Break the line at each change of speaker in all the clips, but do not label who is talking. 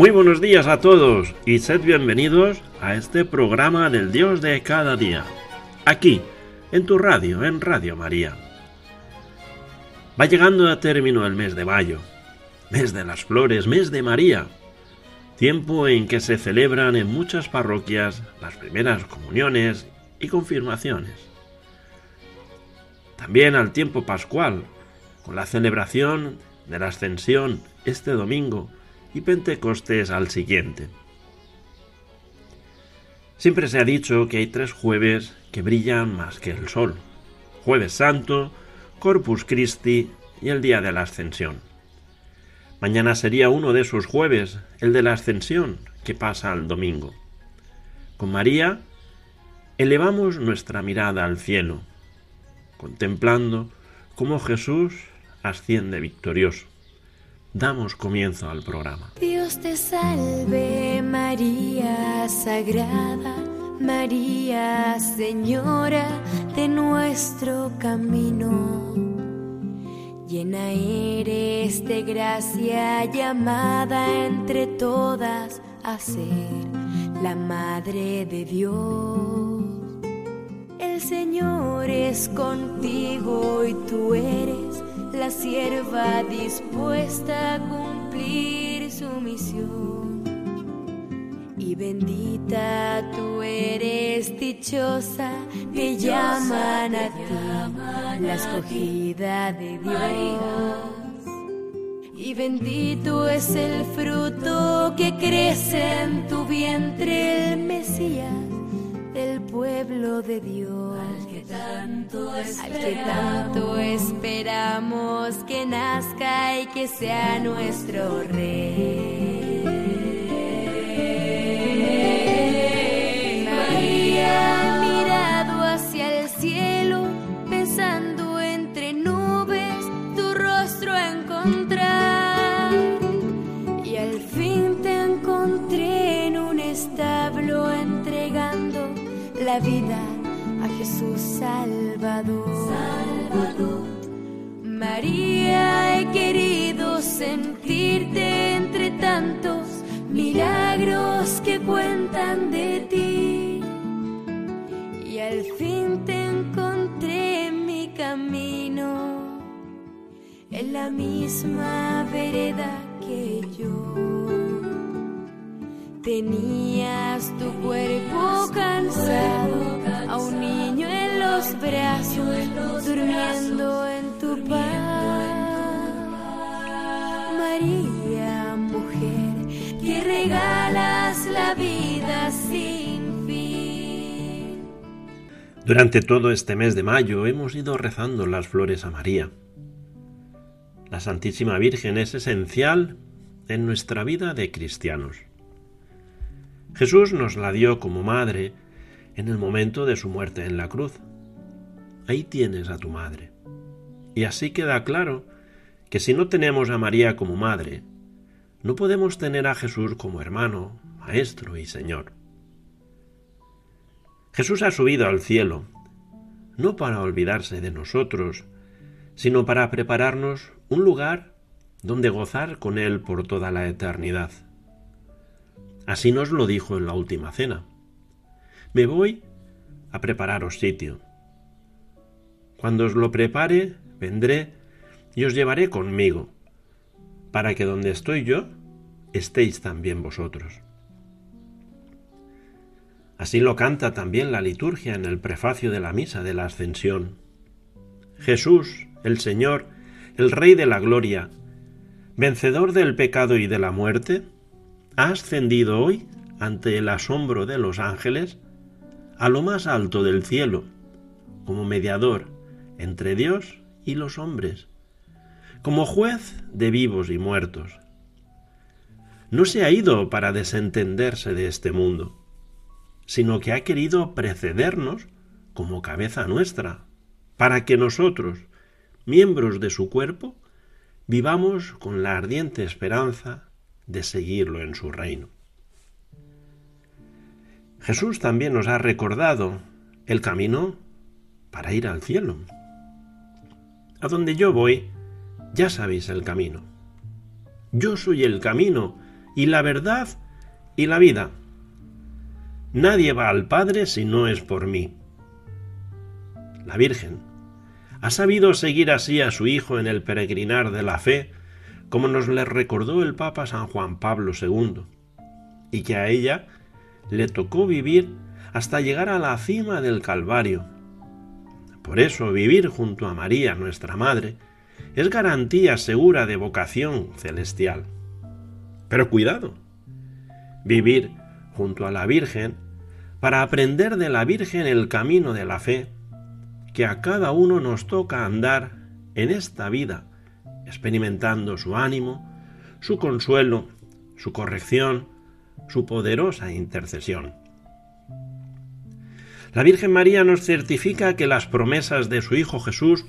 Muy buenos días a todos y sed bienvenidos a este programa del Dios de cada día, aquí, en tu radio, en Radio María. Va llegando a término el mes de mayo, mes de las flores, mes de María, tiempo en que se celebran en muchas parroquias las primeras comuniones y confirmaciones. También al tiempo pascual, con la celebración de la ascensión este domingo, y Pentecostés al siguiente. Siempre se ha dicho que hay tres jueves que brillan más que el sol. Jueves Santo, Corpus Christi y el día de la Ascensión. Mañana sería uno de esos jueves, el de la Ascensión, que pasa al domingo. Con María elevamos nuestra mirada al cielo, contemplando cómo Jesús asciende victorioso damos comienzo al programa.
Dios te salve María Sagrada, María Señora de nuestro camino. Llena eres de gracia llamada entre todas a ser la Madre de Dios. El Señor es contigo y tú eres la sierva dispuesta a cumplir su misión. Y bendita tú eres dichosa, te llaman a ti la escogida de Dios. Y bendito es el fruto que crece en tu vientre, el Mesías pueblo de Dios. Al que tanto esperamos, que tanto esperamos que nazca y que sea nuestro rey. María la vida a Jesús Salvador. Salvador. María, he querido sentirte entre tantos milagros que cuentan de ti. Y al fin te encontré en mi camino, en la misma vereda que yo. Tenías tu cuerpo cansado, a un niño en los brazos, durmiendo en tu paz. María, mujer, que regalas la vida sin fin.
Durante todo este mes de mayo hemos ido rezando las flores a María. La Santísima Virgen es esencial en nuestra vida de cristianos. Jesús nos la dio como madre en el momento de su muerte en la cruz. Ahí tienes a tu madre. Y así queda claro que si no tenemos a María como madre, no podemos tener a Jesús como hermano, maestro y Señor. Jesús ha subido al cielo, no para olvidarse de nosotros, sino para prepararnos un lugar donde gozar con Él por toda la eternidad. Así nos lo dijo en la última cena. Me voy a prepararos sitio. Cuando os lo prepare, vendré y os llevaré conmigo, para que donde estoy yo, estéis también vosotros. Así lo canta también la liturgia en el prefacio de la misa de la Ascensión. Jesús, el Señor, el Rey de la Gloria, vencedor del pecado y de la muerte, ha ascendido hoy, ante el asombro de los ángeles, a lo más alto del cielo, como mediador entre Dios y los hombres, como juez de vivos y muertos. No se ha ido para desentenderse de este mundo, sino que ha querido precedernos como cabeza nuestra, para que nosotros, miembros de su cuerpo, vivamos con la ardiente esperanza de seguirlo en su reino. Jesús también nos ha recordado el camino para ir al cielo. A donde yo voy, ya sabéis el camino. Yo soy el camino y la verdad y la vida. Nadie va al Padre si no es por mí. La Virgen ha sabido seguir así a su Hijo en el peregrinar de la fe, como nos le recordó el Papa San Juan Pablo II, y que a ella le tocó vivir hasta llegar a la cima del Calvario. Por eso vivir junto a María, nuestra Madre, es garantía segura de vocación celestial. Pero cuidado, vivir junto a la Virgen para aprender de la Virgen el camino de la fe que a cada uno nos toca andar en esta vida, experimentando su ánimo, su consuelo, su corrección, su poderosa intercesión. La Virgen María nos certifica que las promesas de su Hijo Jesús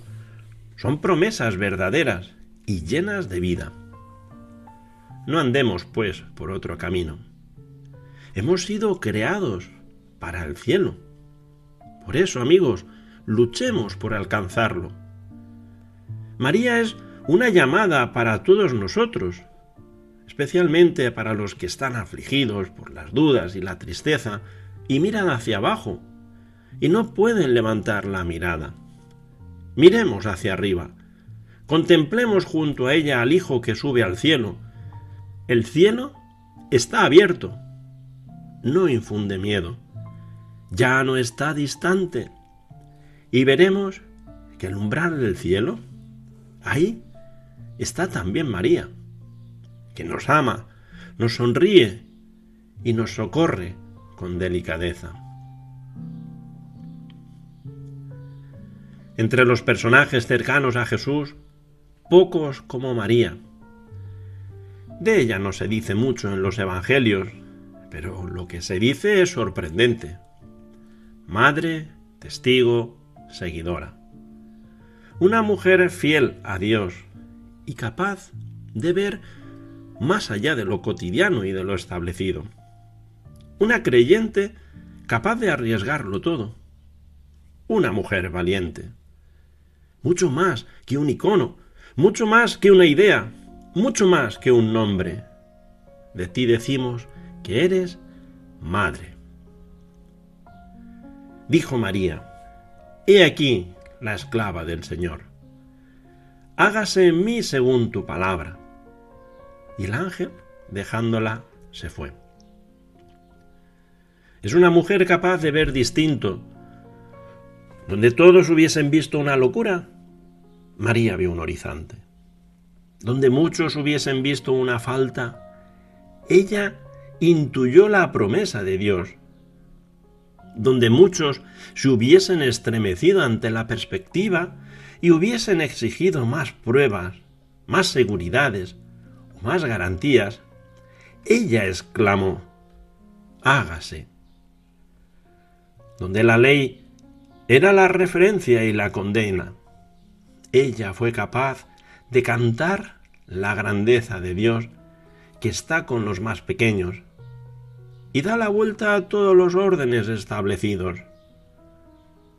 son promesas verdaderas y llenas de vida. No andemos, pues, por otro camino. Hemos sido creados para el cielo. Por eso, amigos, luchemos por alcanzarlo. María es una llamada para todos nosotros, especialmente para los que están afligidos por las dudas y la tristeza y miran hacia abajo y no pueden levantar la mirada. Miremos hacia arriba, contemplemos junto a ella al Hijo que sube al cielo. El cielo está abierto, no infunde miedo, ya no está distante, y veremos que el umbral del cielo, ahí está también María, que nos ama, nos sonríe y nos socorre con delicadeza. Entre los personajes cercanos a Jesús, pocos como María. De ella no se dice mucho en los Evangelios, pero lo que se dice es sorprendente. Madre, testigo, seguidora. Una mujer fiel a Dios y capaz de ver más allá de lo cotidiano y de lo establecido. Una creyente capaz de arriesgarlo todo. Una mujer valiente. Mucho más que un icono, mucho más que una idea, mucho más que un nombre. De ti decimos que eres madre. Dijo María, He aquí la esclava del Señor. Hágase en mí según tu palabra. Y el ángel, dejándola, se fue. Es una mujer capaz de ver distinto. Donde todos hubiesen visto una locura, María vio un horizonte. Donde muchos hubiesen visto una falta, ella intuyó la promesa de Dios donde muchos se hubiesen estremecido ante la perspectiva y hubiesen exigido más pruebas, más seguridades más garantías, ella exclamó, hágase. Donde la ley era la referencia y la condena, ella fue capaz de cantar la grandeza de Dios que está con los más pequeños y da la vuelta a todos los órdenes establecidos.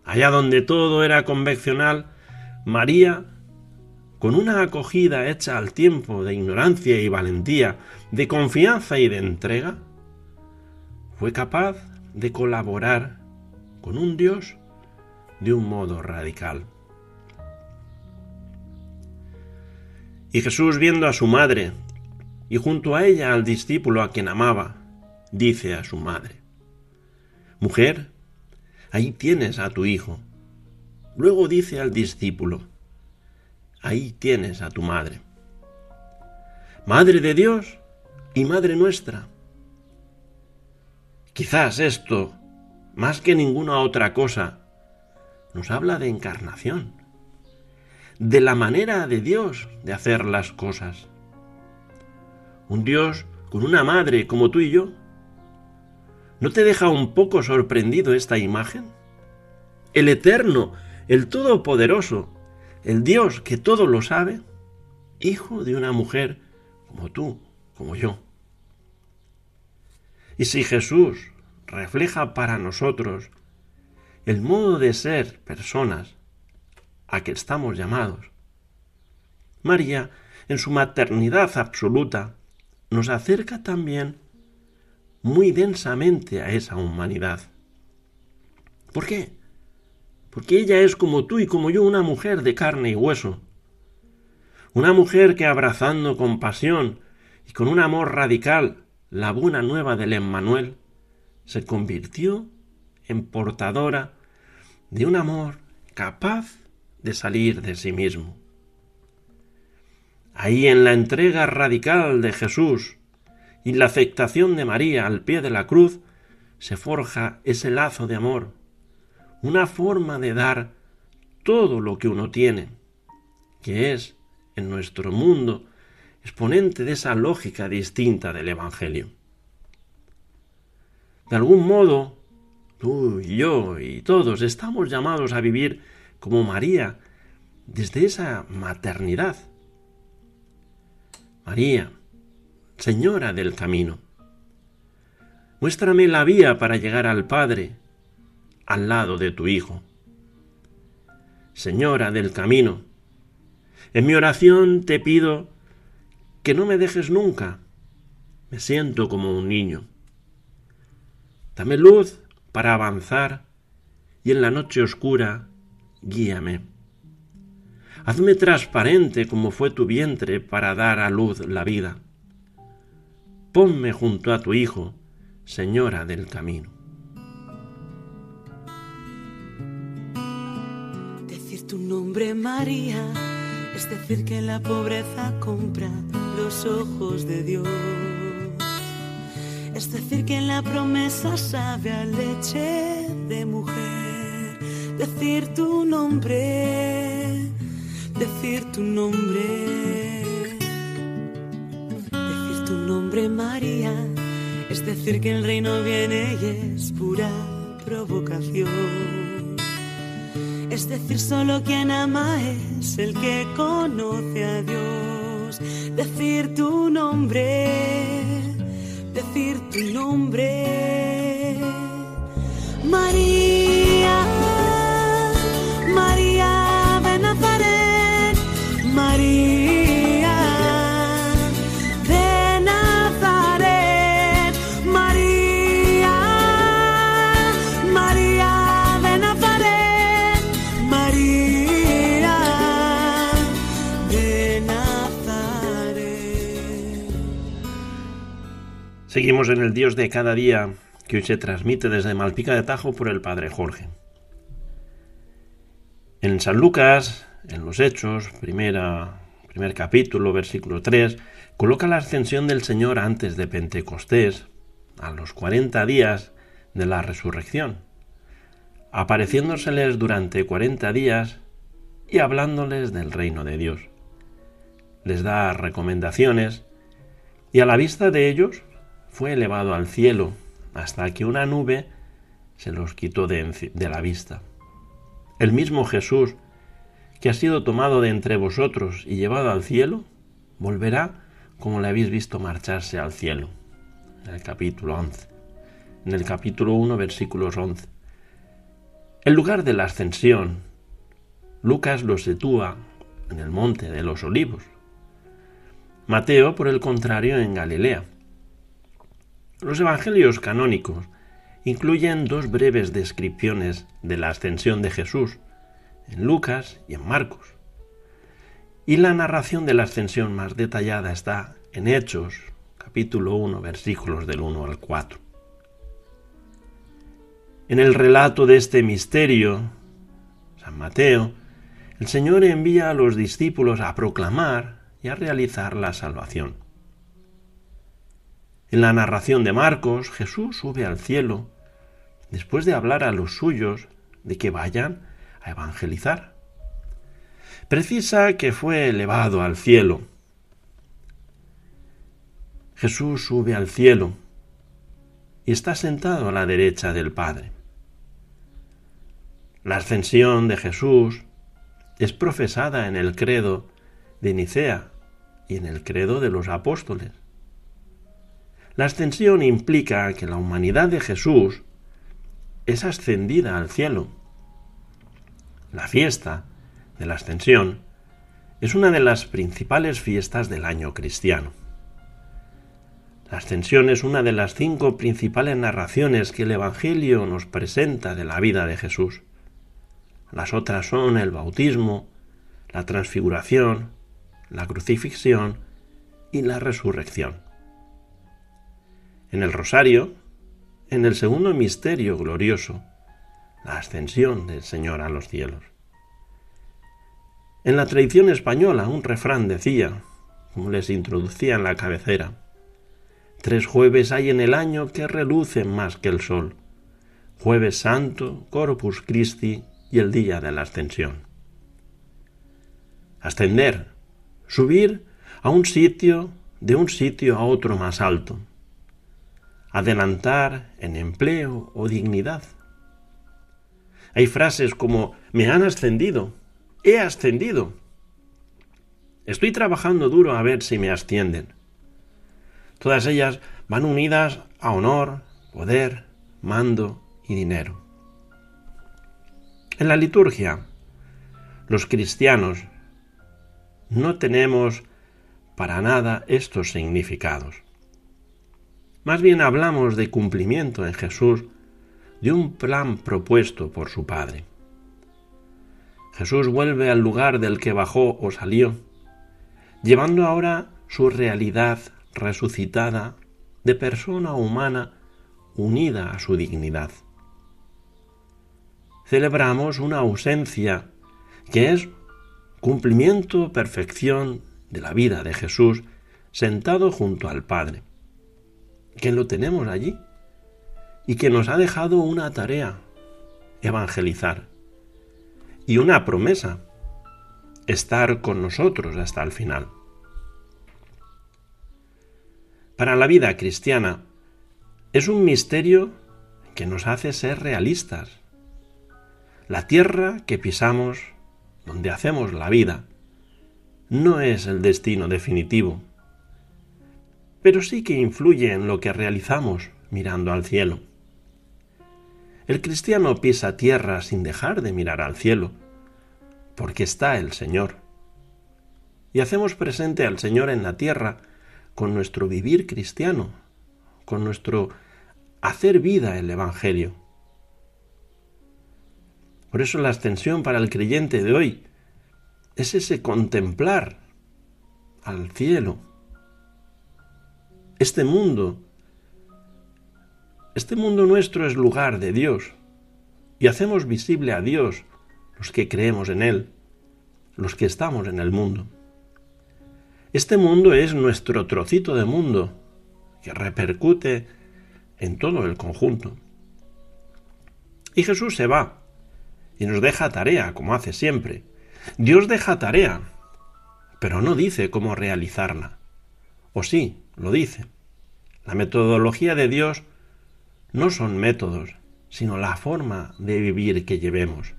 Allá donde todo era convencional, María, con una acogida hecha al tiempo de ignorancia y valentía, de confianza y de entrega, fue capaz de colaborar con un Dios de un modo radical. Y Jesús viendo a su madre y junto a ella al discípulo a quien amaba, dice a su madre, Mujer, ahí tienes a tu hijo. Luego dice al discípulo, ahí tienes a tu madre. Madre de Dios y Madre nuestra. Quizás esto, más que ninguna otra cosa, nos habla de encarnación, de la manera de Dios de hacer las cosas. Un Dios con una madre como tú y yo, ¿No te deja un poco sorprendido esta imagen? El Eterno, el Todopoderoso, el Dios que todo lo sabe, hijo de una mujer como tú, como yo. Y si Jesús refleja para nosotros el modo de ser personas a que estamos llamados, María, en su maternidad absoluta, nos acerca también muy densamente a esa humanidad. ¿Por qué? Porque ella es como tú y como yo una mujer de carne y hueso. Una mujer que abrazando con pasión y con un amor radical la buena nueva del Emmanuel, se convirtió en portadora de un amor capaz de salir de sí mismo. Ahí en la entrega radical de Jesús y la aceptación de María al pie de la cruz se forja ese lazo de amor, una forma de dar todo lo que uno tiene, que es, en nuestro mundo, exponente de esa lógica distinta del Evangelio. De algún modo, tú y yo y todos estamos llamados a vivir como María desde esa maternidad. María, Señora del camino, muéstrame la vía para llegar al Padre, al lado de tu Hijo. Señora del camino, en mi oración te pido que no me dejes nunca. Me siento como un niño. Dame luz para avanzar y en la noche oscura guíame. Hazme transparente como fue tu vientre para dar a luz la vida. Ponme junto a tu Hijo, Señora del camino.
Tu nombre María es decir que la pobreza compra los ojos de Dios. Es decir que la promesa sabe a leche de mujer. Decir tu nombre, decir tu nombre. Decir tu nombre María es decir que el reino viene y es pura provocación. Es decir, solo quien ama es el que conoce a Dios. Decir tu nombre, decir tu nombre. María,
En el Dios de cada día que hoy se transmite desde Malpica de Tajo por el Padre Jorge. En San Lucas, en los Hechos, primera, primer capítulo, versículo 3, coloca la ascensión del Señor antes de Pentecostés, a los 40 días de la resurrección, apareciéndoseles durante 40 días y hablándoles del reino de Dios. Les da recomendaciones y a la vista de ellos fue elevado al cielo hasta que una nube se los quitó de, la vista. El mismo Jesús, que ha sido tomado de entre vosotros y llevado al cielo, volverá como le habéis visto marcharse al cielo. En el capítulo 11. En el capítulo 1, versículos 11. El lugar de la ascensión, Lucas lo sitúa en el monte de los olivos. Mateo, por el contrario, en Galilea. Los evangelios canónicos incluyen dos breves descripciones de la ascensión de Jesús, en Lucas y en Marcos. Y la narración de la ascensión más detallada está en Hechos, capítulo 1, versículos del 1 al 4. En el relato de este misterio, San Mateo, el Señor envía a los discípulos a proclamar y a realizar la salvación. En la narración de Marcos, Jesús sube al cielo después de hablar a los suyos de que vayan a evangelizar. Precisa que fue elevado al cielo. Jesús sube al cielo y está sentado a la derecha del Padre. La ascensión de Jesús es profesada en el credo de Nicea y en el credo de los apóstoles. La ascensión implica que la humanidad de Jesús es ascendida al cielo. La fiesta de la ascensión es una de las principales fiestas del año cristiano. La ascensión es una de las cinco principales narraciones que el Evangelio nos presenta de la vida de Jesús. Las otras son el bautismo, la transfiguración, la crucifixión y la resurrección. En el rosario, en el segundo misterio glorioso, la ascensión del Señor a los cielos. En la tradición española un refrán decía, como les introducía en la cabecera, Tres jueves hay en el año que relucen más que el sol. Jueves Santo, Corpus Christi y el día de la ascensión. Ascender, subir a un sitio, de un sitio a otro más alto. Adelantar en empleo o dignidad. Hay frases como me han ascendido, he ascendido. Estoy trabajando duro a ver si me ascienden. Todas ellas van unidas a honor, poder, mando y dinero. En la liturgia, los cristianos no tenemos para nada estos significados. Más bien hablamos de cumplimiento en Jesús de un plan propuesto por su Padre. Jesús vuelve al lugar del que bajó o salió, llevando ahora su realidad resucitada de persona humana unida a su dignidad. Celebramos una ausencia que es cumplimiento, perfección de la vida de Jesús sentado junto al Padre, que lo tenemos allí y que nos ha dejado una tarea, evangelizar, y una promesa, estar con nosotros hasta el final. Para la vida cristiana es un misterio que nos hace ser realistas. La tierra que pisamos, donde hacemos la vida, no es el destino definitivo, pero sí que influye en lo que realizamos mirando al cielo. El cristiano pisa tierra sin dejar de mirar al cielo, porque está el Señor. Y hacemos presente al Señor en la tierra con nuestro vivir cristiano, con nuestro hacer vida el Evangelio. Por eso la ascensión para el creyente de hoy es ese contemplar al cielo. Este mundo, este mundo nuestro es lugar de Dios y hacemos visible a Dios los que creemos en Él, los que estamos en el mundo. Este mundo es nuestro trocito de mundo que repercute en todo el conjunto. Y Jesús se va y nos deja tarea, como hace siempre. Dios deja tarea, pero no dice cómo realizarla. O sí, lo dice. La metodología de Dios no son métodos, sino la forma de vivir que llevemos.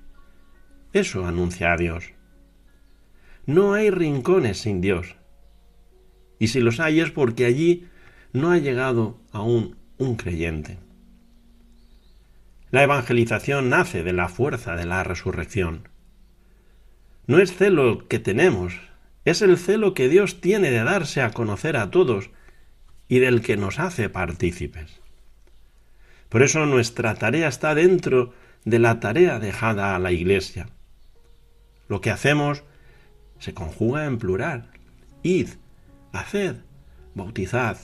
Eso anuncia a Dios. No hay rincones sin Dios. Y si los hay es porque allí no ha llegado aún un creyente. La evangelización nace de la fuerza de la resurrección. No es celo que tenemos, es el celo que Dios tiene de darse a conocer a todos y del que nos hace partícipes. Por eso nuestra tarea está dentro de la tarea dejada a la Iglesia. Lo que hacemos se conjuga en plural. Id, haced, bautizad.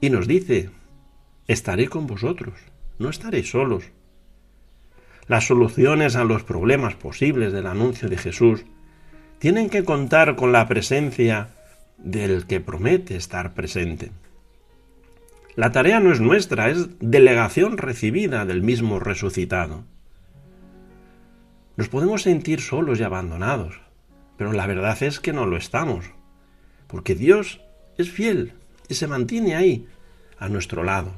Y nos dice, estaré con vosotros, no estaréis solos. Las soluciones a los problemas posibles del anuncio de Jesús tienen que contar con la presencia del que promete estar presente. La tarea no es nuestra, es delegación recibida del mismo resucitado. Nos podemos sentir solos y abandonados, pero la verdad es que no lo estamos, porque Dios es fiel y se mantiene ahí, a nuestro lado.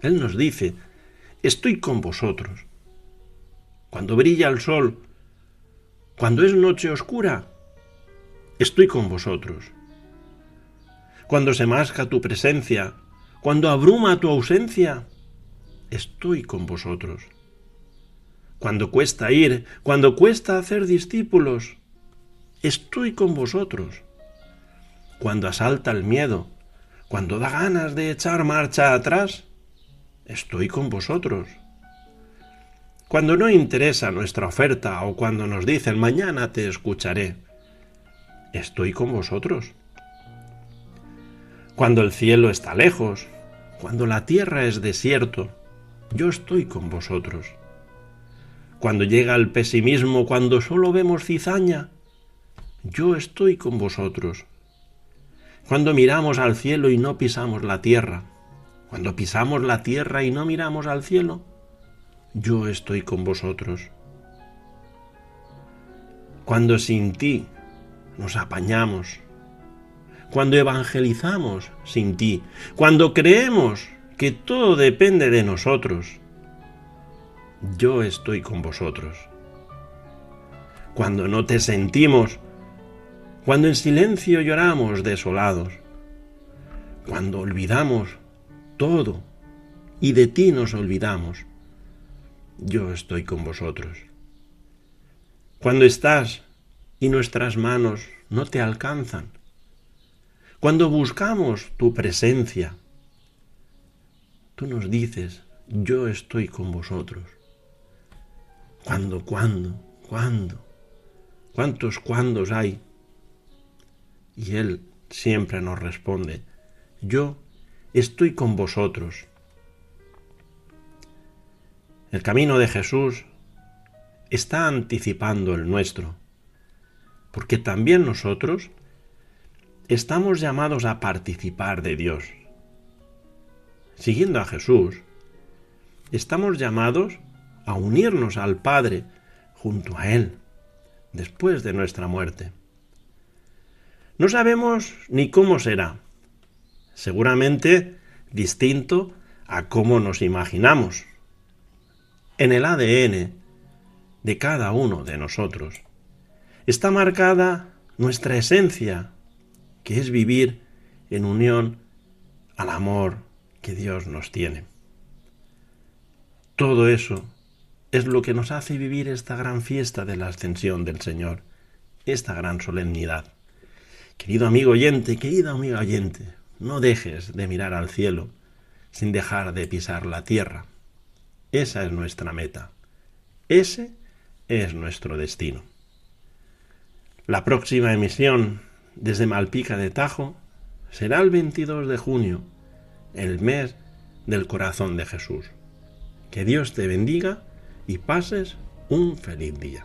Él nos dice, estoy con vosotros. Cuando brilla el sol, cuando es noche oscura, estoy con vosotros. Cuando se masca tu presencia, cuando abruma tu ausencia, estoy con vosotros. Cuando cuesta ir, cuando cuesta hacer discípulos, estoy con vosotros. Cuando asalta el miedo, cuando da ganas de echar marcha atrás, estoy con vosotros. Cuando no interesa nuestra oferta o cuando nos dicen mañana te escucharé, estoy con vosotros. Cuando el cielo está lejos, cuando la tierra es desierto, yo estoy con vosotros. Cuando llega el pesimismo, cuando solo vemos cizaña, yo estoy con vosotros. Cuando miramos al cielo y no pisamos la tierra, cuando pisamos la tierra y no miramos al cielo, yo estoy con vosotros. Cuando sin ti nos apañamos, cuando evangelizamos sin ti, cuando creemos que todo depende de nosotros, yo estoy con vosotros. Cuando no te sentimos, cuando en silencio lloramos desolados, cuando olvidamos todo y de ti nos olvidamos, yo estoy con vosotros. Cuando estás y nuestras manos no te alcanzan, cuando buscamos tu presencia, tú nos dices, yo estoy con vosotros. ¿Cuándo, cuándo, cuándo? ¿Cuántos cuándos hay? Y Él siempre nos responde, yo estoy con vosotros. El camino de Jesús está anticipando el nuestro, porque también nosotros estamos llamados a participar de Dios. Siguiendo a Jesús, estamos llamados a unirnos al Padre junto a Él después de nuestra muerte. No sabemos ni cómo será, seguramente distinto a cómo nos imaginamos en el ADN de cada uno de nosotros. Está marcada nuestra esencia, que es vivir en unión al amor que Dios nos tiene. Todo eso es lo que nos hace vivir esta gran fiesta de la ascensión del Señor, esta gran solemnidad. Querido amigo oyente, querida amiga oyente, no dejes de mirar al cielo sin dejar de pisar la tierra. Esa es nuestra meta. Ese es nuestro destino. La próxima emisión desde Malpica de Tajo será el 22 de junio, el mes del corazón de Jesús. Que Dios te bendiga y pases un feliz día.